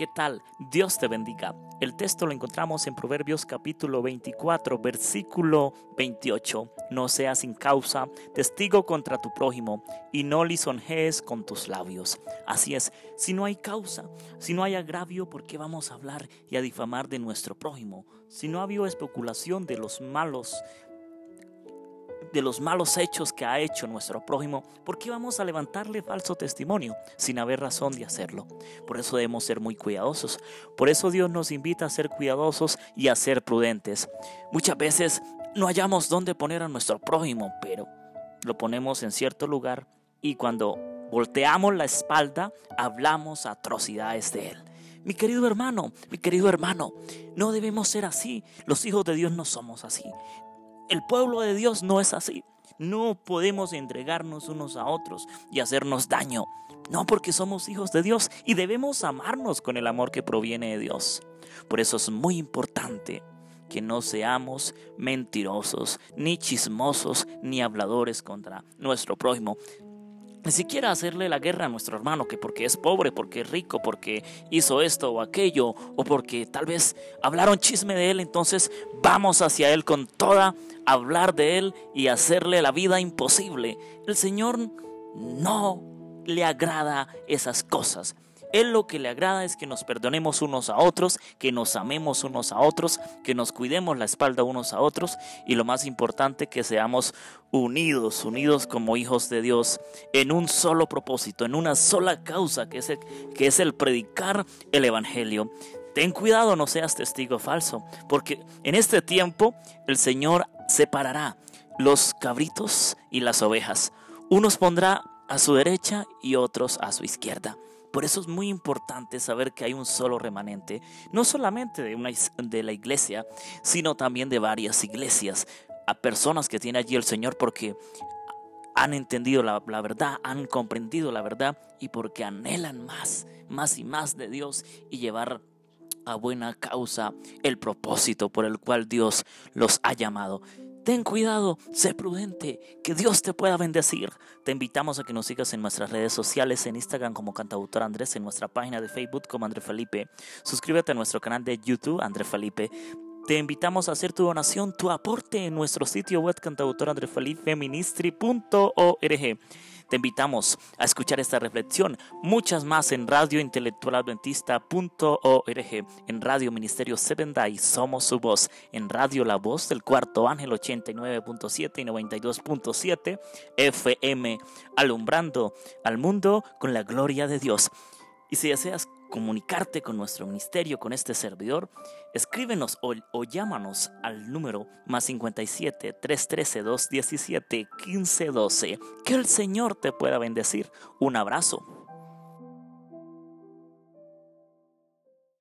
¿Qué tal? Dios te bendiga. El texto lo encontramos en Proverbios capítulo 24, versículo 28. No seas sin causa testigo contra tu prójimo y no lisonjees con tus labios. Así es, si no hay causa, si no hay agravio, ¿por qué vamos a hablar y a difamar de nuestro prójimo? Si no ha habido especulación de los malos de los malos hechos que ha hecho nuestro prójimo, ¿por qué vamos a levantarle falso testimonio sin haber razón de hacerlo? Por eso debemos ser muy cuidadosos. Por eso Dios nos invita a ser cuidadosos y a ser prudentes. Muchas veces no hallamos dónde poner a nuestro prójimo, pero lo ponemos en cierto lugar y cuando volteamos la espalda hablamos atrocidades de él. Mi querido hermano, mi querido hermano, no debemos ser así. Los hijos de Dios no somos así. El pueblo de Dios no es así. No podemos entregarnos unos a otros y hacernos daño. No porque somos hijos de Dios y debemos amarnos con el amor que proviene de Dios. Por eso es muy importante que no seamos mentirosos, ni chismosos, ni habladores contra nuestro prójimo ni siquiera hacerle la guerra a nuestro hermano, que porque es pobre, porque es rico, porque hizo esto o aquello, o porque tal vez hablaron chisme de él, entonces vamos hacia él con toda, hablar de él y hacerle la vida imposible. El Señor no le agrada esas cosas. Él lo que le agrada es que nos perdonemos unos a otros, que nos amemos unos a otros, que nos cuidemos la espalda unos a otros y lo más importante que seamos unidos, unidos como hijos de Dios en un solo propósito, en una sola causa que es el, que es el predicar el Evangelio. Ten cuidado, no seas testigo falso, porque en este tiempo el Señor separará los cabritos y las ovejas. Unos pondrá a su derecha y otros a su izquierda. Por eso es muy importante saber que hay un solo remanente, no solamente de, una, de la iglesia, sino también de varias iglesias, a personas que tiene allí el Señor porque han entendido la, la, verdad, han comprendido la verdad y porque anhelan más, más y más de Dios y llevar a buena causa el propósito por el cual Dios los ha llamado. Ten cuidado, sé prudente, que Dios te pueda bendecir. Te invitamos a que nos sigas en nuestras redes sociales, en Instagram como Cantautor Andrés, en nuestra página de Facebook como André Felipe. Suscríbete a nuestro canal de YouTube, André Felipe. Te invitamos a hacer tu donación, tu aporte en nuestro sitio web cantautorandrefelipeministri.org. Te invitamos a escuchar esta reflexión, muchas más en radiointelectualadventista.org, en Radio Ministerio Seven Day, Somos su voz, en Radio La Voz del Cuarto Ángel 89.7 y 92.7 FM, alumbrando al mundo con la gloria de Dios. Y si deseas comunicarte con nuestro ministerio, con este servidor, escríbenos o, llámanos al número más 57 313 217 1512. Que el Señor te pueda bendecir. Un abrazo.